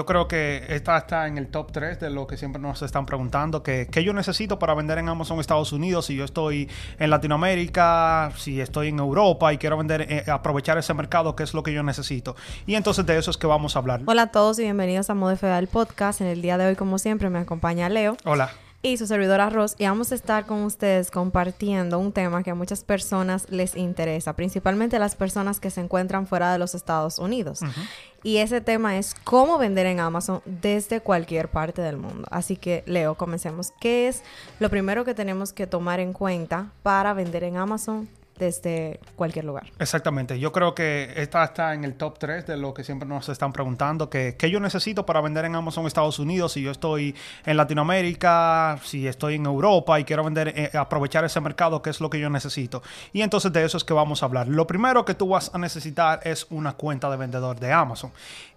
Yo creo que esta está en el top 3 de lo que siempre nos están preguntando, que qué yo necesito para vender en Amazon Estados Unidos, si yo estoy en Latinoamérica, si estoy en Europa y quiero vender, eh, aprovechar ese mercado, qué es lo que yo necesito. Y entonces de eso es que vamos a hablar. Hola a todos y bienvenidos a Modo el podcast. En el día de hoy, como siempre, me acompaña Leo. Hola y su servidora Ross y vamos a estar con ustedes compartiendo un tema que a muchas personas les interesa, principalmente a las personas que se encuentran fuera de los Estados Unidos. Y ese tema es cómo vender en Amazon desde cualquier parte del mundo. Así que, Leo, comencemos. ¿Qué es lo primero que tenemos que tomar en cuenta para vender en Amazon desde cualquier lugar. Exactamente. Yo creo que esta está en el top 3 de lo que siempre nos están preguntando, que qué yo necesito para vender en Amazon Estados Unidos, si yo estoy en Latinoamérica, si estoy en Europa y quiero vender, eh, aprovechar ese mercado, qué es lo que yo necesito. Y entonces de eso es que vamos a hablar. Lo primero que tú vas a necesitar es una cuenta de vendedor de Amazon.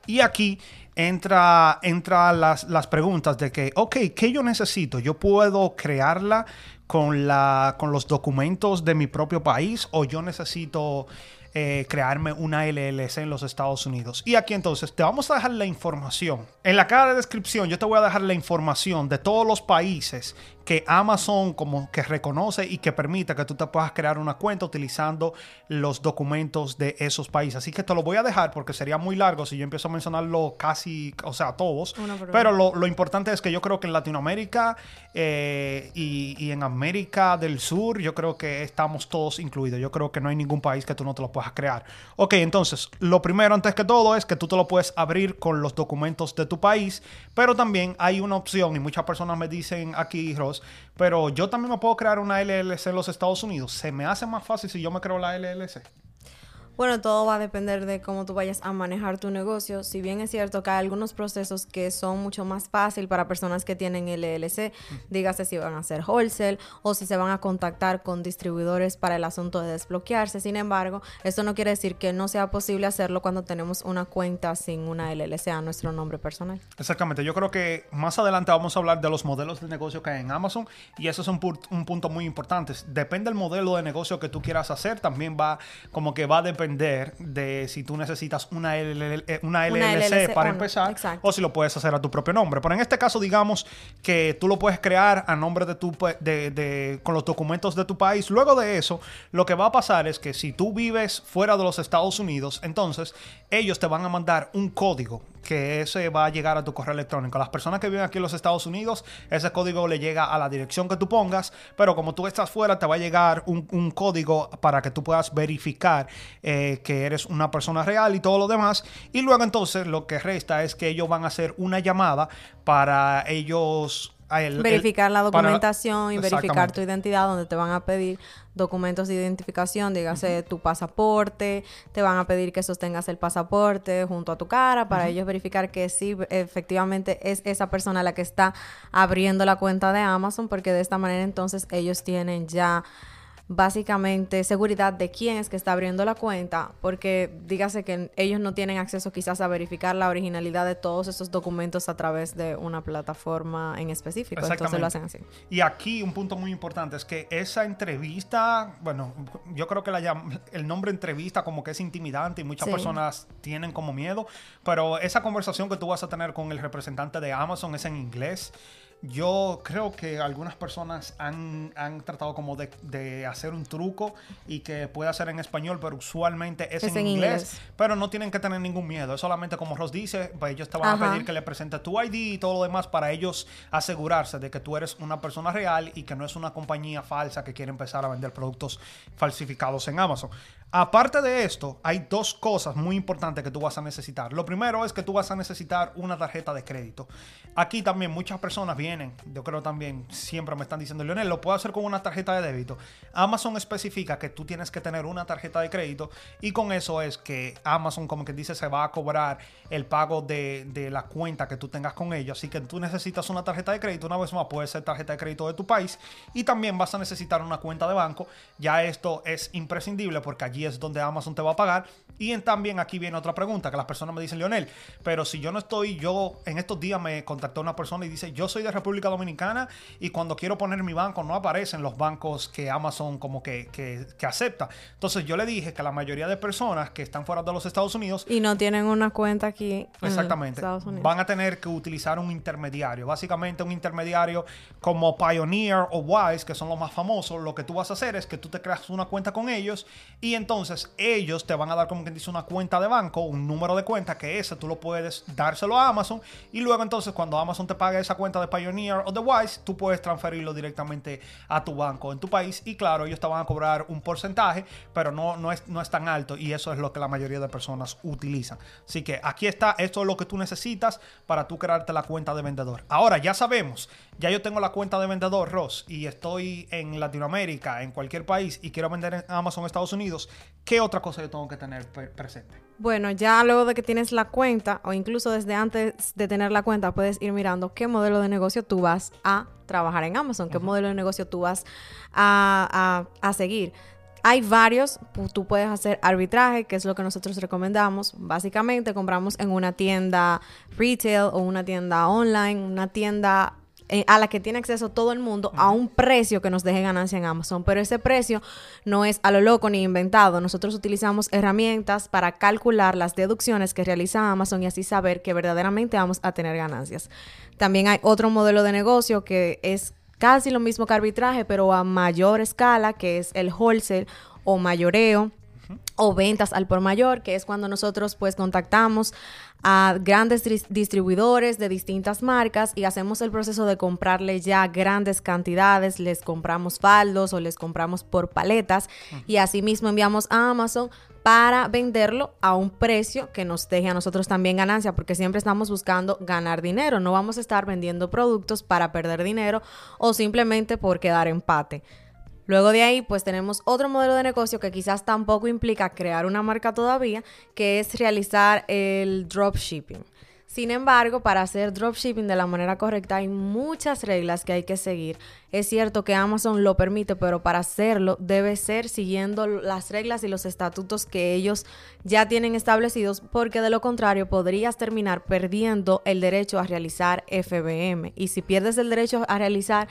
Y aquí entra, entra las, las preguntas de que, ok, ¿qué yo necesito? Yo puedo crearla con, la, con los documentos de mi propio país o yo necesito eh, crearme una LLC en los Estados Unidos. Y aquí entonces te vamos a dejar la información. En la caja de descripción yo te voy a dejar la información de todos los países que Amazon como que reconoce y que permite que tú te puedas crear una cuenta utilizando los documentos de esos países. Así que te lo voy a dejar porque sería muy largo si yo empiezo a mencionarlo casi, o sea, todos. Pero lo, importante es que yo creo que en Latinoamérica eh, y, y, en América del Sur, yo creo que estamos todos incluidos. Yo creo que no hay ningún país que tú no te lo puedas crear. Ok, entonces, lo primero antes que todo es que tú te lo puedes abrir con los documentos de tu país, pero también hay una opción y muchas personas me dicen aquí, Pero yo también me puedo crear una LLC en los Estados Unidos. ¿Se me hace más fácil si yo me creo la LLC? Bueno, todo va a depender de cómo tú vayas a manejar tu negocio. Si bien es cierto que hay algunos procesos que son mucho más fácil para personas que tienen LLC, dígase si van a hacer wholesale o si se van a contactar con distribuidores para el asunto de desbloquearse. Sin embargo, esto no quiere decir que no sea posible hacerlo cuando tenemos una cuenta sin una LLC a nuestro nombre personal. Exactamente. Yo creo que más adelante vamos a hablar de los modelos de negocio que hay en Amazon y eso es un, un punto muy importante. Depende del modelo de negocio que tú quieras hacer, también va como que va a depender de si tú necesitas una, eh, una, LLC, para empezar o si lo puedes hacer a tu propio nombre. Pero en este caso, digamos que tú lo puedes crear a nombre de tu de, con los documentos de tu país. Luego de eso, lo que va a pasar es que si tú vives fuera de los Estados Unidos, entonces ellos te van a mandar un código que ese va a llegar a tu correo electrónico. Las personas que viven aquí en los Estados Unidos, ese código le llega a la dirección que tú pongas, pero como tú estás fuera, te va a llegar un, código para que tú puedas verificar eh, que eres una persona real y todo lo demás. Y luego entonces lo que resta es que ellos van a hacer una llamada para ellos verificar la documentación y verificar tu identidad, donde te van a pedir documentos de identificación, dígase tu pasaporte, te van a pedir que sostengas el pasaporte junto a tu cara para ellos verificar que sí, efectivamente es esa persona la que está abriendo la cuenta de Amazon, porque de esta manera entonces ellos tienen ya básicamente seguridad de quién es que está abriendo la cuenta, porque dígase que ellos no tienen acceso quizás a verificar la originalidad de todos esos documentos a través de una plataforma en específico. Entonces lo hacen así. Y aquí un punto muy importante es que esa entrevista, bueno, yo creo que la el nombre entrevista como que es intimidante y muchas personas tienen como miedo, pero esa conversación que tú vas a tener con el representante de Amazon es en inglés. Yo creo que algunas personas han, tratado como de, hacer un truco y que puede hacer en español, pero usualmente es, en, inglés, Pero no tienen que tener ningún miedo. Es solamente como Ross dice, pues ellos te van a pedir que le presentes tu ID y todo lo demás para ellos asegurarse de que tú eres una persona real y que no es una compañía falsa que quiere empezar a vender productos falsificados en Amazon. Aparte de esto, hay dos cosas muy importantes que tú vas a necesitar. Lo primero es que tú vas a necesitar una tarjeta de crédito. Aquí también muchas personas vienen, yo creo también, siempre me están diciendo, Leonel, lo puedo hacer con una tarjeta de débito. Amazon especifica que tú tienes que tener una tarjeta de crédito y con eso es que Amazon, como que dice, se va a cobrar el pago de, de la cuenta que tú tengas con ellos. Así que tú necesitas una tarjeta de crédito, una vez más puede ser tarjeta de crédito de tu país y también vas a necesitar una cuenta de banco. Ya esto es imprescindible porque allí es donde Amazon te va a pagar Y también aquí viene otra pregunta que las personas me dicen, Leonel, pero si yo no estoy, yo en estos días me contactó una persona y dice, yo soy de República Dominicana y cuando quiero poner mi banco no aparecen los bancos que Amazon como que, que, que acepta. Entonces yo le dije que la mayoría de personas que están fuera de los Estados Unidos... Y no tienen una cuenta aquí. Exactamente. Van a tener que utilizar un intermediario. Básicamente un intermediario como Pioneer o Wise, que son los más famosos. Lo que tú vas a hacer es que tú te creas una cuenta con ellos y entonces ellos te van a dar como quien dice una cuenta de banco, un número de cuenta que ese tú lo puedes dárselo a Amazon y luego entonces cuando Amazon te pague esa cuenta de Pioneer o de Wise, tú puedes transferirlo directamente a tu banco en tu país y claro, ellos te van a cobrar un porcentaje, pero no, no, es, no es tan alto y eso es lo que la mayoría de personas utilizan. Así que aquí está, esto es lo que tú necesitas para tú crearte la cuenta de vendedor. Ahora ya sabemos, ya yo tengo la cuenta de vendedor, Ross, y estoy en Latinoamérica, en cualquier país y quiero vender en Amazon Estados Unidos, ¿qué otra cosa yo tengo que tener presente? Bueno, ya luego de que tienes la cuenta o incluso desde antes de tener la cuenta puedes ir mirando qué modelo de negocio tú vas a trabajar en Amazon, qué modelo de negocio tú vas a, a seguir. Hay varios, tú puedes hacer arbitraje, que es lo que nosotros recomendamos. Básicamente compramos en una tienda retail o una tienda online, una tienda eh, a la que tiene acceso todo el mundo a un precio que nos deje ganancia en Amazon. Pero ese precio no es a lo loco ni inventado. Nosotros utilizamos herramientas para calcular las deducciones que realiza Amazon y así saber que verdaderamente vamos a tener ganancias. También hay otro modelo de negocio que es casi lo mismo que arbitraje, pero a mayor escala, que es el wholesale o mayoreo o ventas al por mayor, que es cuando nosotros pues contactamos a grandes distribuidores de distintas marcas y hacemos el proceso de comprarle ya grandes cantidades, les compramos faldos o les compramos por paletas y asimismo enviamos a Amazon para venderlo a un precio que nos deje a nosotros también ganancia, porque siempre estamos buscando ganar dinero, no vamos a estar vendiendo productos para perder dinero o simplemente por quedar empate. Luego de ahí, pues tenemos otro modelo de negocio que quizás tampoco implica crear una marca todavía, que es realizar el dropshipping. Sin embargo, para hacer dropshipping de la manera correcta hay muchas reglas que hay que seguir. Es cierto que Amazon lo permite, pero para hacerlo debe ser siguiendo las reglas y los estatutos que ellos ya tienen establecidos, porque de lo contrario podrías terminar perdiendo el derecho a realizar FBM. Y si pierdes el derecho a realizar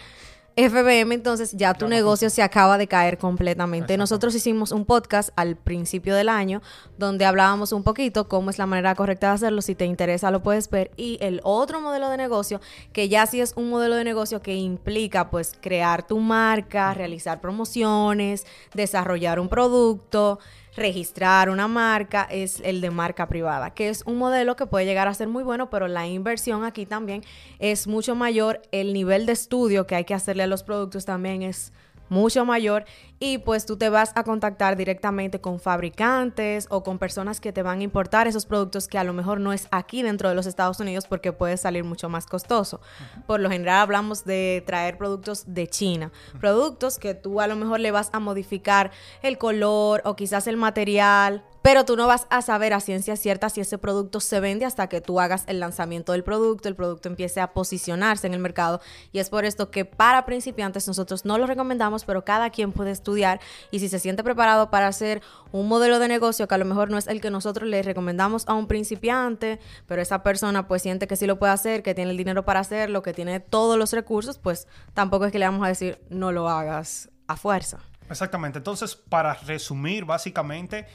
FBM, entonces ya tu negocio se acaba de caer completamente. Nosotros hicimos un podcast al principio del año donde hablábamos un poquito cómo es la manera correcta de hacerlo. Si te interesa, lo puedes ver. Y el otro modelo de negocio, que ya sí es un modelo de negocio que implica pues crear tu marca, realizar promociones, desarrollar un producto registrar una marca es el de marca privada, que es un modelo que puede llegar a ser muy bueno, pero la inversión aquí también es mucho mayor, el nivel de estudio que hay que hacerle a los productos también es mucho mayor y pues tú te vas a contactar directamente con fabricantes o con personas que te van a importar esos productos que a lo mejor no es aquí dentro de los Estados Unidos porque puede salir mucho más costoso. Por lo general hablamos de traer productos de China, productos que tú a lo mejor le vas a modificar el color o quizás el material pero tú no vas a saber a ciencia cierta si ese producto se vende hasta que tú hagas el lanzamiento del producto, el producto empiece a posicionarse en el mercado. Y es por esto que para principiantes nosotros no lo recomendamos, pero cada quien puede estudiar y si se siente preparado para hacer un modelo de negocio que a lo mejor no es el que nosotros le recomendamos a un principiante, pero esa persona pues siente que sí lo puede hacer, que tiene el dinero para hacerlo, que tiene todos los recursos, pues tampoco es que le vamos a decir no lo hagas a fuerza. Exactamente. Entonces, para resumir, básicamente,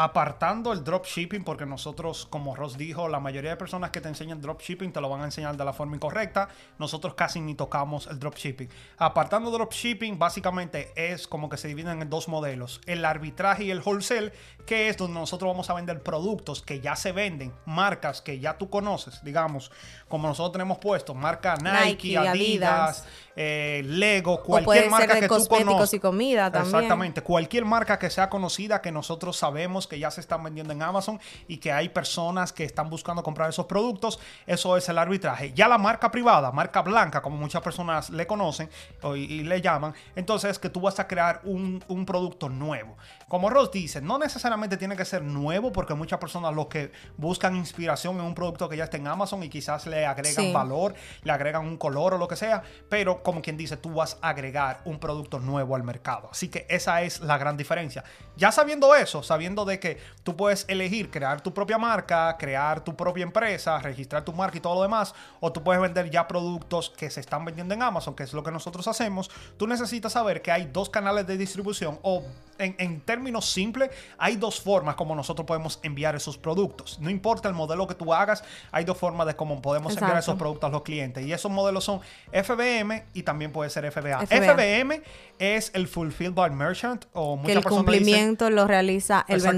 apartando el dropshipping, porque nosotros, como Ross dijo, la mayoría de personas que te enseñan dropshipping te lo van a enseñar de la forma incorrecta. Nosotros casi ni tocamos el dropshipping. Apartando dropshipping, básicamente es como que se dividen en dos modelos: el arbitraje y el wholesale, que es donde nosotros vamos a vender productos que ya se venden, marcas que ya tú conoces, digamos, como nosotros tenemos puesto, marca Nike, Adidas, eh, Lego, cualquier marca que tú conoces. y comida también. Exactamente, cualquier marca que sea conocida que nosotros sabemos que ya se están vendiendo en Amazon y que hay personas que están buscando comprar esos productos, eso es el arbitraje. Ya la marca privada, marca blanca, como muchas personas le conocen y, le llaman, entonces es que tú vas a crear un, un producto nuevo. Como Ross dice, no necesariamente tiene que ser nuevo porque muchas personas lo que buscan inspiración en un producto que ya está en Amazon y quizás le agregan valor, le agregan un color o lo que sea, pero como quien dice, tú vas a agregar un producto nuevo al mercado. Así que esa es la gran diferencia. Ya sabiendo eso, sabiendo de que tú puedes elegir crear tu propia marca, crear tu propia empresa, registrar tu marca y todo lo demás, o tú puedes vender ya productos que se están vendiendo en Amazon, que es lo que nosotros hacemos. Tú necesitas saber que hay dos canales de distribución o en, términos simples, hay dos formas como nosotros podemos enviar esos productos. No importa el modelo que tú hagas, hay dos formas de cómo podemos enviar esos productos a los clientes. Y esos modelos son FBM y también puede ser FBA. FBM es el Fulfilled by Merchant o muchas que el cumplimiento lo realiza el vendedor.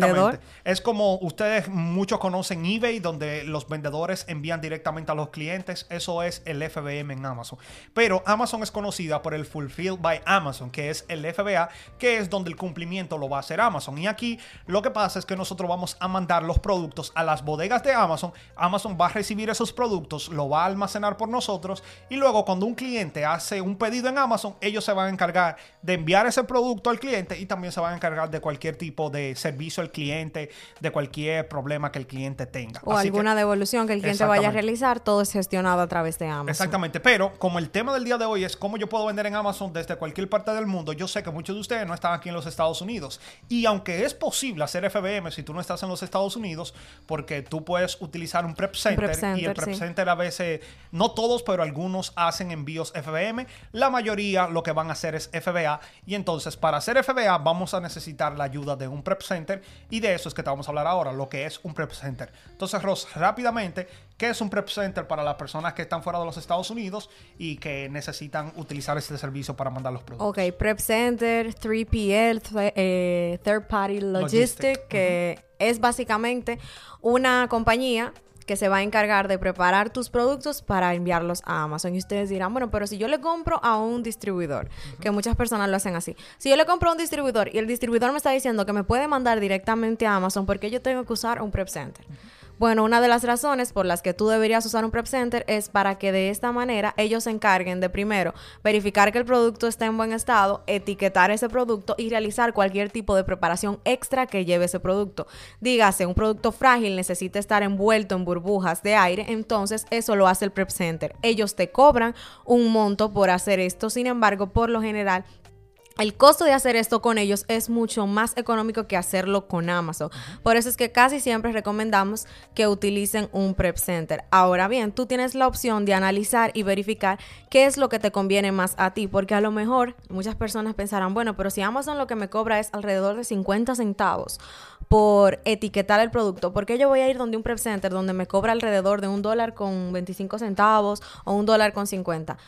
Es como ustedes muchos conocen eBay, donde los vendedores envían directamente a los clientes. Eso es el FBM en Amazon. Pero Amazon es conocida por el Fulfilled by Amazon, que es el FBA, que es donde el cumplimiento lo va a hacer Amazon. Y aquí lo que pasa es que nosotros vamos a mandar los productos a las bodegas de Amazon. Amazon va a recibir esos productos, lo va a almacenar por nosotros y luego cuando un cliente hace un pedido en Amazon, ellos se van a encargar de enviar ese producto al cliente y también se van a encargar de cualquier tipo de servicio cliente, de cualquier problema que el cliente tenga. O alguna devolución que el cliente vaya a realizar, todo es gestionado a través de Amazon. Exactamente, pero como el tema del día de hoy es cómo yo puedo vender en Amazon desde cualquier parte del mundo, yo sé que muchos de ustedes no están aquí en los Estados Unidos. Y aunque es posible hacer FBM si tú no estás en los Estados Unidos, porque tú puedes utilizar un Prep Center, y el Prep Center a veces, no todos, pero algunos hacen envíos FBM, la mayoría lo que van a hacer es FBA. Y entonces para hacer FBA vamos a necesitar la ayuda de un Prep Center y de eso es que te vamos a hablar ahora, lo que es un Prep Center. Entonces, Ross, rápidamente, ¿qué es un Prep Center para las personas que están fuera de los Estados Unidos y que necesitan utilizar este servicio para mandar los productos? Ok, Prep Center, 3PL, Third Party Logistic, que es básicamente una compañía que se va a encargar de preparar tus productos para enviarlos a Amazon. Y ustedes dirán, bueno, pero si yo le compro a un distribuidor, que muchas personas lo hacen así, si yo le compro a un distribuidor y el distribuidor me está diciendo que me puede mandar directamente a Amazon, ¿por qué yo tengo que usar un prep center? Bueno, una de las razones por las que tú deberías usar un prep center es para que de esta manera ellos se encarguen de primero verificar que el producto está en buen estado, etiquetar ese producto y realizar cualquier tipo de preparación extra que lleve ese producto. Dígase, un producto frágil necesita estar envuelto en burbujas de aire, entonces eso lo hace el prep center. Ellos te cobran un monto por hacer esto, sin embargo, por lo general el costo de hacer esto con ellos es mucho más económico que hacerlo con Amazon. Por eso es que casi siempre recomendamos que utilicen un prep center. Ahora bien, tú tienes la opción de analizar y verificar qué es lo que te conviene más a ti, porque a lo mejor muchas personas pensarán, bueno, pero si Amazon lo que me cobra es alrededor de 50 centavos por etiquetar el producto, ¿por qué yo voy a ir donde un prep center donde me cobra alrededor de un dólar con 25 centavos o un dólar con 50?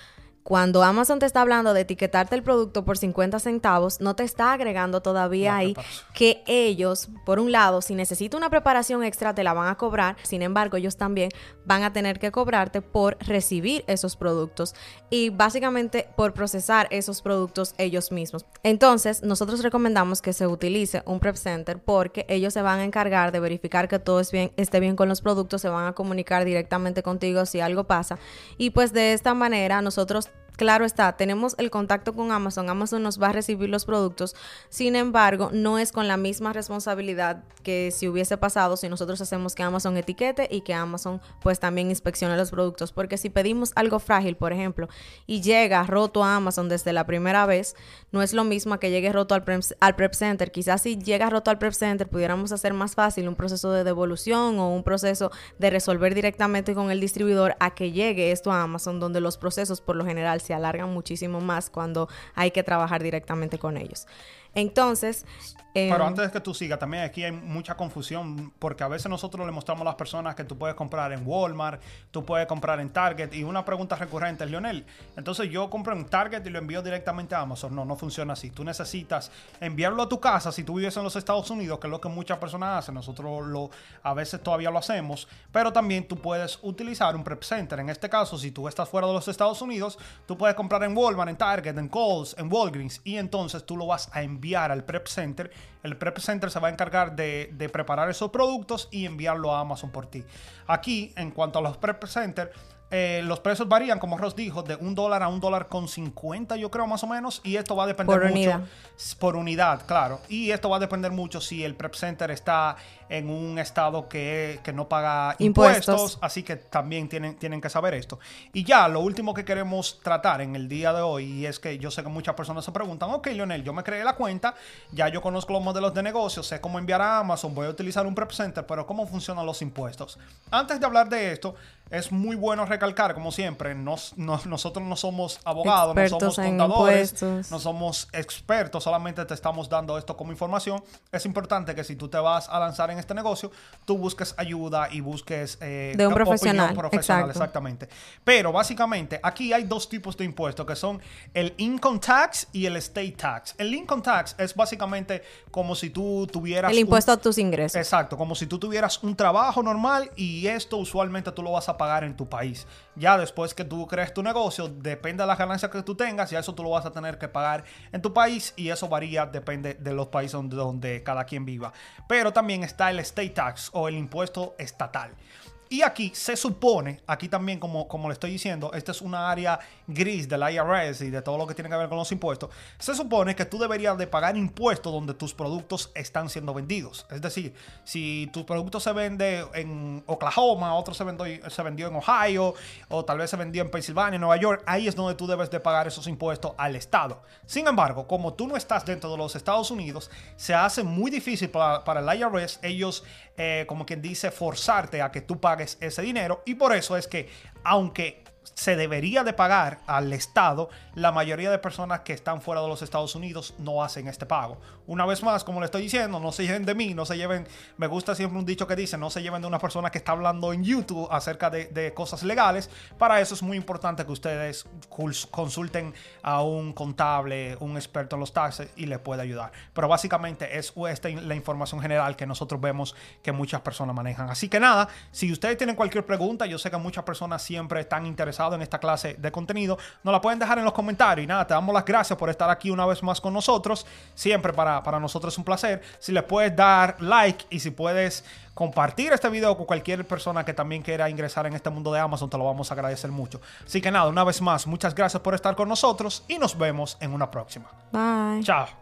Cuando Amazon te está hablando de etiquetarte el producto por 50 centavos, no te está agregando todavía ahí que ellos, por un lado, si necesita una preparación extra, te la van a cobrar. Sin embargo, ellos también van a tener que cobrarte por recibir esos productos y básicamente por procesar esos productos ellos mismos. Entonces, nosotros recomendamos que se utilice un prep center porque ellos se van a encargar de verificar que todo es bien, esté bien con los productos, se van a comunicar directamente contigo si algo pasa. Y pues de esta manera nosotros Claro está, tenemos el contacto con Amazon, Amazon nos va a recibir los productos, sin embargo, no es con la misma responsabilidad que si hubiese pasado si nosotros hacemos que Amazon etiquete y que Amazon pues también inspeccione los productos, porque si pedimos algo frágil, por ejemplo, y llega roto a Amazon desde la primera vez, no es lo mismo que llegue roto al prep, center, quizás si llega roto al prep center pudiéramos hacer más fácil un proceso de devolución o un proceso de resolver directamente con el distribuidor a que llegue esto a Amazon, donde los procesos por lo general se alargan muchísimo más cuando hay que trabajar directamente con ellos. Entonces... Pero em, antes de que tú sigas, también aquí hay mucha confusión porque a veces nosotros le mostramos a las personas que tú puedes comprar en Walmart, tú puedes comprar en Target y una pregunta recurrente es, Lionel, entonces yo compro en Target y lo envío directamente a Amazon. No, no funciona así. Tú necesitas enviarlo a tu casa si tú vives en los Estados Unidos, que es lo que muchas personas hacen. Nosotros lo, a veces todavía lo hacemos, pero también tú puedes utilizar un prep center. En este caso, si tú estás fuera de los Estados Unidos, tú puedes comprar en Walmart, en Target, en Kohl's, en Walgreens y entonces tú lo vas a enviar al Prep Center. El Prep Center se va a encargar de, preparar esos productos y enviarlo a Amazon por ti. Aquí, en cuanto a los Prep Center, eh, los precios varían, como Ross dijo, de un dólar a un dólar con 50, yo creo más o menos. Y esto va a depender por mucho. Unidad. Por unidad, claro. Y esto va a depender mucho si el Prep Center está en un estado que, que no paga impuestos. impuestos. Así que también tienen, tienen que saber esto. Y ya, lo último que queremos tratar en el día de hoy es que yo sé que muchas personas se preguntan, ok, Lionel, yo me creé la cuenta, ya yo conozco los modelos de negocio, sé cómo enviar a Amazon, voy a utilizar un Prep Center, pero ¿cómo funcionan los impuestos? Antes de hablar de esto, es muy bueno recalcar, como siempre, nosotros no somos abogados, no somos contadores, no somos expertos, solamente te estamos dando esto como información. Es importante que si tú te vas a lanzar en este negocio, tú busques ayuda y busques eh, de un profesional. profesional exactamente. Pero básicamente aquí hay dos tipos de impuestos que son el income tax y el estate tax. El income tax es básicamente como si tú tuvieras... El impuesto a tus ingresos. Exacto, como si tú tuvieras un trabajo normal y esto usualmente tú lo vas a pagar en tu país. Ya después que tú crees tu negocio, depende de las ganancias que tú tengas, y eso tú lo vas a tener que pagar en tu país y eso varía, depende de los países donde, donde cada quien viva. Pero también está el state tax o el impuesto estatal. Y aquí se supone, aquí también como, como le estoy diciendo, esta es una área gris del IRS y de todo lo que tiene que ver con los impuestos, se supone que tú deberías de pagar impuestos donde tus productos están siendo vendidos. Es decir, si tu producto se vende en Oklahoma, otro se vendió, se vendió en Ohio, o tal vez se vendió en Pensilvania, Nueva York, ahí es donde tú debes de pagar esos impuestos al Estado. Sin embargo, como tú no estás dentro de los Estados Unidos, se hace muy difícil para, para el IRS ellos eh, como quien dice, forzarte a que tú pagues ese dinero. Y por eso es que, aunque se debería de pagar al Estado, la mayoría de personas que están fuera de los Estados Unidos no hacen este pago. Una vez más, como le estoy diciendo, no se lleven de mí, no se lleven, me gusta siempre un dicho que dice, no se lleven de una persona que está hablando en YouTube acerca de, cosas legales. Para eso es muy importante que ustedes consulten a un contable, un experto en los taxes y les pueda ayudar. Pero básicamente es esta la información general que nosotros vemos que muchas personas manejan. Así que nada, si ustedes tienen cualquier pregunta, yo sé que muchas personas siempre están interesadas en esta clase de contenido, nos la pueden dejar en los comentarios. Y nada, te damos las gracias por estar aquí una vez más con nosotros. Siempre para, para nosotros es un placer. Si le puedes dar like y si puedes compartir este video con cualquier persona que también quiera ingresar en este mundo de Amazon, te lo vamos a agradecer mucho. Así que nada, una vez más, muchas gracias por estar con nosotros y nos vemos en una próxima. Bye. Chao.